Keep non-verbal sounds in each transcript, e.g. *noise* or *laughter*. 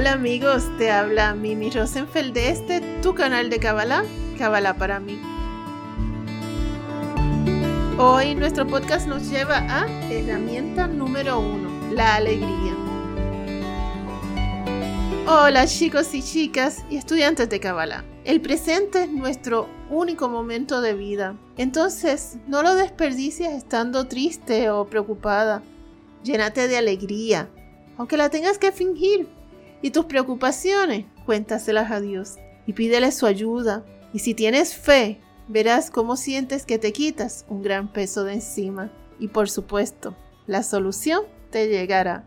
Hola amigos, te habla Mimi Rosenfeld de este tu canal de Kabbalah, Kabbalah para mí. Hoy nuestro podcast nos lleva a herramienta número uno, la alegría. Hola chicos y chicas y estudiantes de Kabbalah. El presente es nuestro único momento de vida. Entonces, no lo desperdicies estando triste o preocupada. Llénate de alegría, aunque la tengas que fingir y tus preocupaciones, cuéntaselas a Dios y pídele su ayuda. Y si tienes fe, verás cómo sientes que te quitas un gran peso de encima. Y por supuesto, la solución te llegará.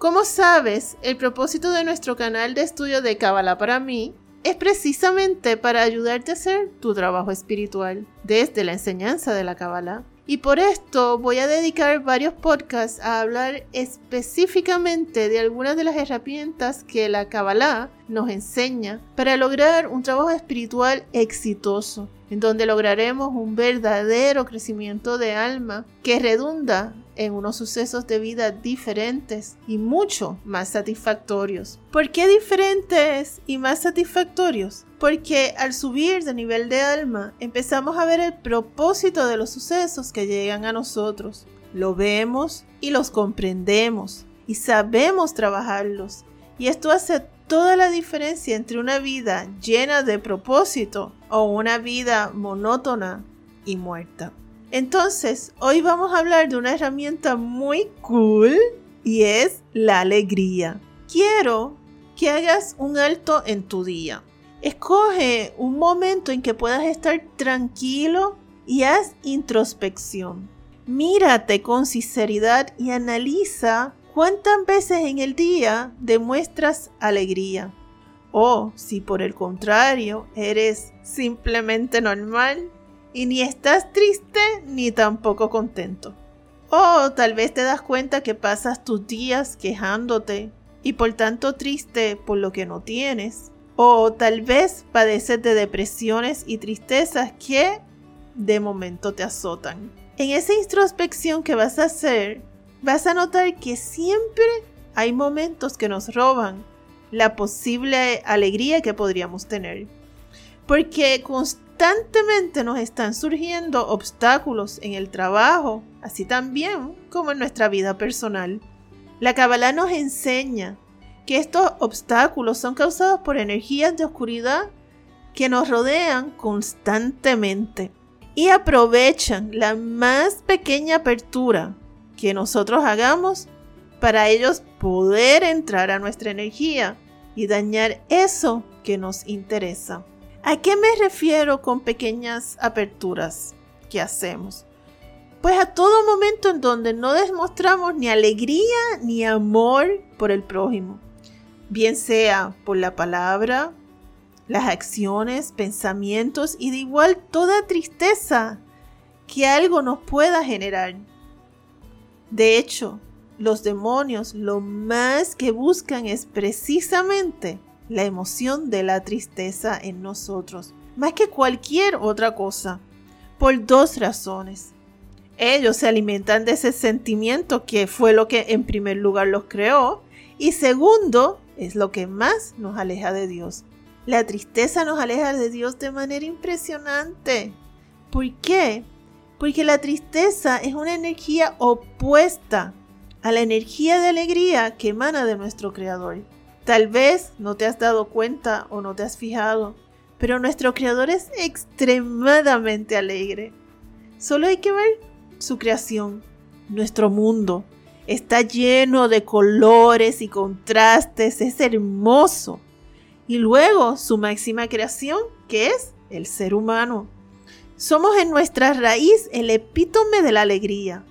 Como sabes, el propósito de nuestro canal de estudio de Kabbalah para mí es precisamente para ayudarte a hacer tu trabajo espiritual desde la enseñanza de la Kabbalah. Y por esto voy a dedicar varios podcasts a hablar específicamente de algunas de las herramientas que la Kabbalah nos enseña para lograr un trabajo espiritual exitoso, en donde lograremos un verdadero crecimiento de alma que redunda en unos sucesos de vida diferentes y mucho más satisfactorios. ¿Por qué diferentes y más satisfactorios? Porque al subir de nivel de alma empezamos a ver el propósito de los sucesos que llegan a nosotros. Lo vemos y los comprendemos y sabemos trabajarlos. Y esto hace toda la diferencia entre una vida llena de propósito o una vida monótona y muerta. Entonces, hoy vamos a hablar de una herramienta muy cool y es la alegría. Quiero que hagas un alto en tu día. Escoge un momento en que puedas estar tranquilo y haz introspección. Mírate con sinceridad y analiza cuántas veces en el día demuestras alegría. O si por el contrario eres simplemente normal, y ni estás triste ni tampoco contento. O tal vez te das cuenta que pasas tus días quejándote y por tanto triste por lo que no tienes. O tal vez padeces de depresiones y tristezas que de momento te azotan. En esa introspección que vas a hacer, vas a notar que siempre hay momentos que nos roban la posible alegría que podríamos tener. Porque constantemente nos están surgiendo obstáculos en el trabajo, así también como en nuestra vida personal. La Kabbalah nos enseña que estos obstáculos son causados por energías de oscuridad que nos rodean constantemente y aprovechan la más pequeña apertura que nosotros hagamos para ellos poder entrar a nuestra energía y dañar eso que nos interesa. ¿A qué me refiero con pequeñas aperturas que hacemos? Pues a todo momento en donde no demostramos ni alegría ni amor por el prójimo, bien sea por la palabra, las acciones, pensamientos y de igual toda tristeza que algo nos pueda generar. De hecho, los demonios lo más que buscan es precisamente la emoción de la tristeza en nosotros, más que cualquier otra cosa, por dos razones. Ellos se alimentan de ese sentimiento que fue lo que en primer lugar los creó, y segundo, es lo que más nos aleja de Dios. La tristeza nos aleja de Dios de manera impresionante. ¿Por qué? Porque la tristeza es una energía opuesta a la energía de alegría que emana de nuestro Creador. Tal vez no te has dado cuenta o no te has fijado, pero nuestro creador es extremadamente alegre. Solo hay que ver su creación, nuestro mundo. Está lleno de colores y contrastes, es hermoso. Y luego su máxima creación, que es el ser humano. Somos en nuestra raíz el epítome de la alegría.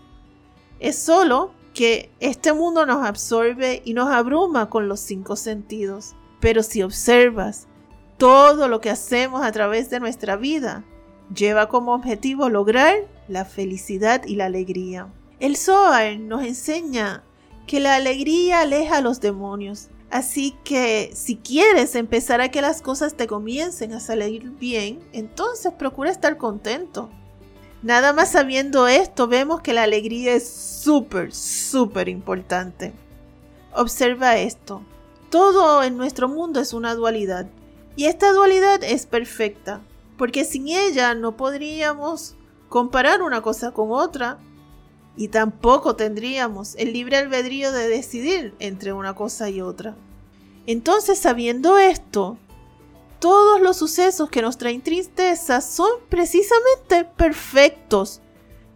Es solo que este mundo nos absorbe y nos abruma con los cinco sentidos. Pero si observas, todo lo que hacemos a través de nuestra vida lleva como objetivo lograr la felicidad y la alegría. El Zohar nos enseña que la alegría aleja a los demonios. Así que si quieres empezar a que las cosas te comiencen a salir bien, entonces procura estar contento. Nada más sabiendo esto, vemos que la alegría es súper, súper importante. Observa esto. Todo en nuestro mundo es una dualidad. Y esta dualidad es perfecta, porque sin ella no podríamos comparar una cosa con otra y tampoco tendríamos el libre albedrío de decidir entre una cosa y otra. Entonces, sabiendo esto, todos los sucesos que nos traen tristeza son precisamente perfectos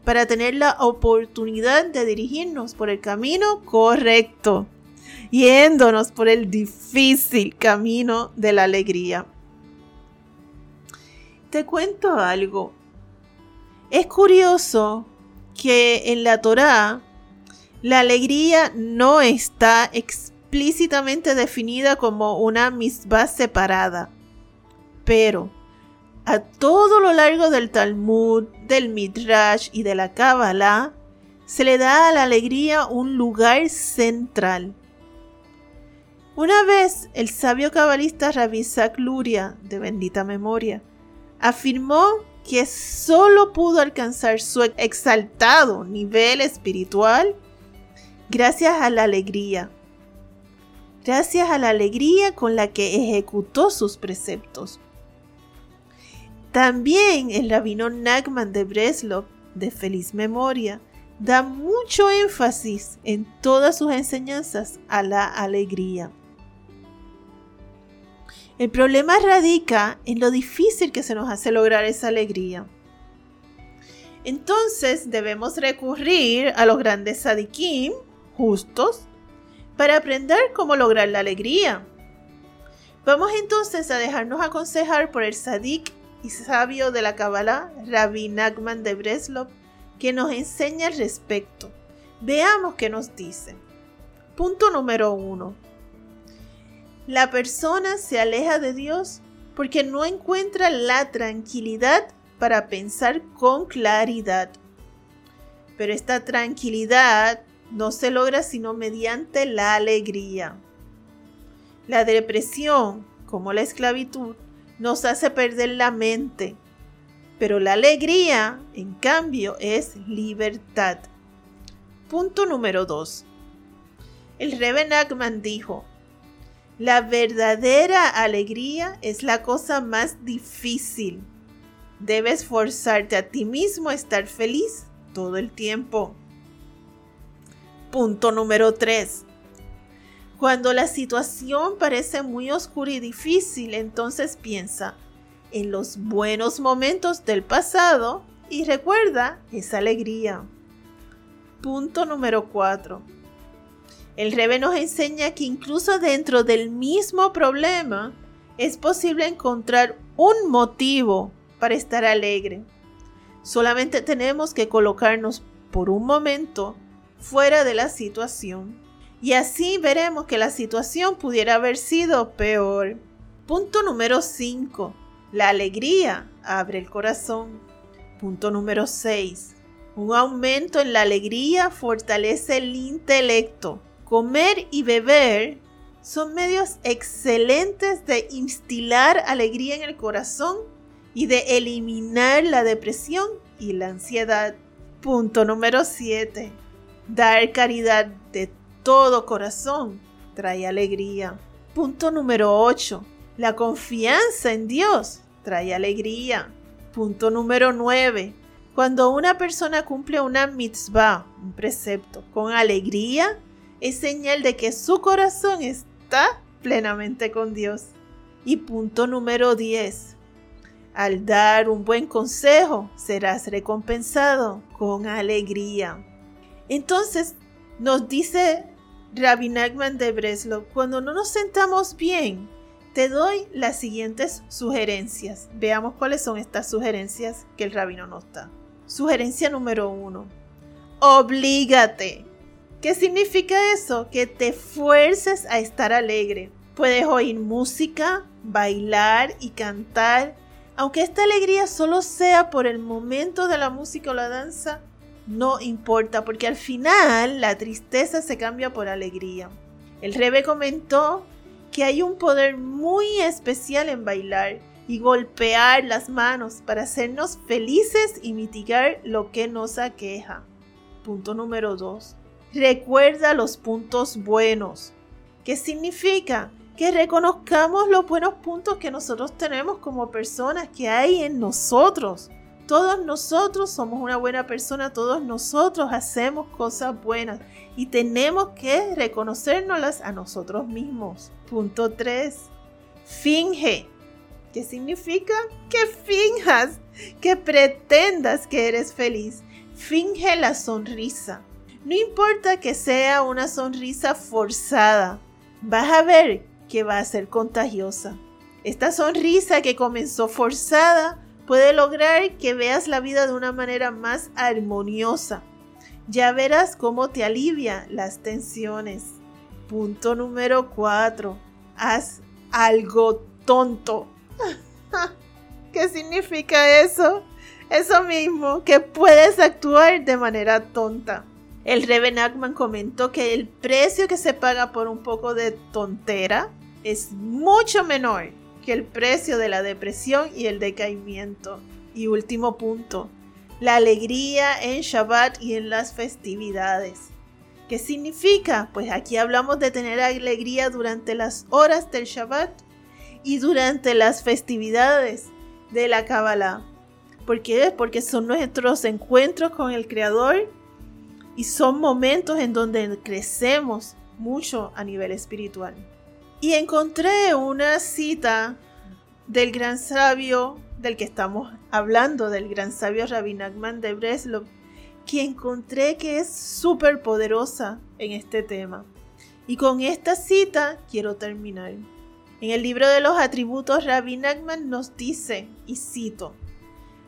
para tener la oportunidad de dirigirnos por el camino correcto, yéndonos por el difícil camino de la alegría. Te cuento algo. Es curioso que en la Torá la alegría no está explícitamente definida como una misbah separada, pero a todo lo largo del Talmud, del Midrash y de la Kabbalah, se le da a la alegría un lugar central. Una vez el sabio cabalista Rabbi Luria, de bendita memoria, afirmó que solo pudo alcanzar su exaltado nivel espiritual gracias a la alegría. Gracias a la alegría con la que ejecutó sus preceptos. También el rabino Nagman de Breslov, de feliz memoria, da mucho énfasis en todas sus enseñanzas a la alegría. El problema radica en lo difícil que se nos hace lograr esa alegría. Entonces debemos recurrir a los grandes sadikim, justos, para aprender cómo lograr la alegría. Vamos entonces a dejarnos aconsejar por el sadik y sabio de la Kabbalah, Rabbi Nachman de Breslov, que nos enseña al respecto. Veamos qué nos dice. Punto número uno. La persona se aleja de Dios porque no encuentra la tranquilidad para pensar con claridad. Pero esta tranquilidad no se logra sino mediante la alegría. La depresión, como la esclavitud, nos hace perder la mente, pero la alegría, en cambio, es libertad. Punto número 2. El Reben Nachman dijo, la verdadera alegría es la cosa más difícil. Debes forzarte a ti mismo a estar feliz todo el tiempo. Punto número 3. Cuando la situación parece muy oscura y difícil, entonces piensa en los buenos momentos del pasado y recuerda esa alegría. Punto número 4 el Rebe nos enseña que incluso dentro del mismo problema es posible encontrar un motivo para estar alegre. Solamente tenemos que colocarnos por un momento fuera de la situación. Y así veremos que la situación pudiera haber sido peor. Punto número 5. La alegría abre el corazón. Punto número 6. Un aumento en la alegría fortalece el intelecto. Comer y beber son medios excelentes de instilar alegría en el corazón y de eliminar la depresión y la ansiedad. Punto número 7. Dar caridad de todo corazón trae alegría. Punto número 8. La confianza en Dios trae alegría. Punto número 9. Cuando una persona cumple una mitzvah, un precepto, con alegría, es señal de que su corazón está plenamente con Dios. Y punto número 10. Al dar un buen consejo, serás recompensado con alegría. Entonces, nos dice Rabbi Nachman de Breslau, cuando no nos sentamos bien, te doy las siguientes sugerencias. Veamos cuáles son estas sugerencias que el rabino nos da. Sugerencia número uno. Oblígate ¿Qué significa eso? Que te fuerces a estar alegre. Puedes oír música, bailar y cantar. Aunque esta alegría solo sea por el momento de la música o la danza, no importa, porque al final la tristeza se cambia por alegría. El Rebe comentó que hay un poder muy especial en bailar y golpear las manos para hacernos felices y mitigar lo que nos aqueja. Punto número 2. Recuerda los puntos buenos. ¿Qué significa? Que reconozcamos los buenos puntos que nosotros tenemos como personas que hay en nosotros. Todos nosotros somos una buena persona, todos nosotros hacemos cosas buenas y tenemos que reconocérnoslas a nosotros mismos. Punto 3. Finge. ¿Qué significa? Que finjas, que pretendas que eres feliz. Finge la sonrisa. No importa que sea una sonrisa forzada, vas a ver que va a ser contagiosa. Esta sonrisa que comenzó forzada puede lograr que veas la vida de una manera más armoniosa. Ya verás cómo te alivia las tensiones. Punto número 4. Haz algo tonto. *laughs* ¿Qué significa eso? Eso mismo, que puedes actuar de manera tonta. El Reven Ackman comentó que el precio que se paga por un poco de tontera es mucho menor que el precio de la depresión y el decaimiento. Y último punto, la alegría en Shabbat y en las festividades. ¿Qué significa? Pues aquí hablamos de tener alegría durante las horas del Shabbat y durante las festividades de la Kabbalah. ¿Por qué? Porque son nuestros encuentros con el Creador y son momentos en donde crecemos mucho a nivel espiritual. Y encontré una cita del gran sabio del que estamos hablando, del gran sabio Rabbi Nachman de Breslov, que encontré que es súper poderosa en este tema. Y con esta cita quiero terminar. En el libro de los atributos, Rabbi Nachman nos dice, y cito,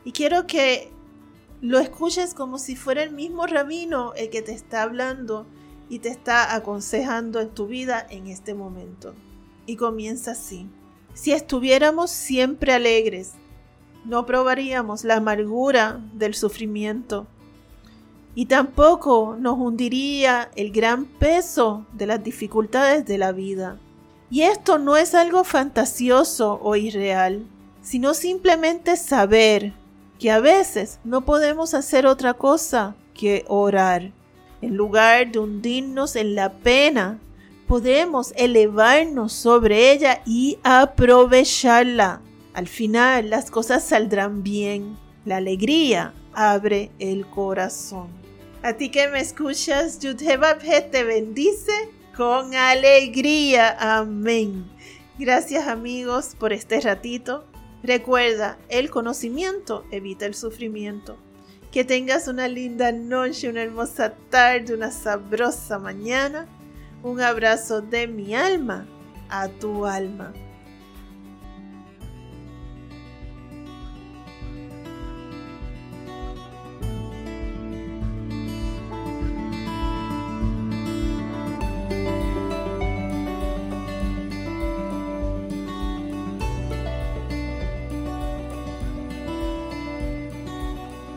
y quiero que lo escuches como si fuera el mismo rabino el que te está hablando y te está aconsejando en tu vida en este momento y comienza así. Si estuviéramos siempre alegres, no probaríamos la amargura del sufrimiento y tampoco nos hundiría el gran peso de las dificultades de la vida. Y esto no es algo fantasioso o irreal, sino simplemente saber que a veces no podemos hacer otra cosa que orar. En lugar de hundirnos en la pena podemos elevarnos sobre ella y aprovecharla. Al final las cosas saldrán bien. La alegría abre el corazón. A ti que me escuchas, Yudhebabhe te bendice con alegría. Amén. Gracias amigos por este ratito. Recuerda, el conocimiento evita el sufrimiento. Que tengas una linda noche, una hermosa tarde, una sabrosa mañana un abrazo de mi alma a tu alma.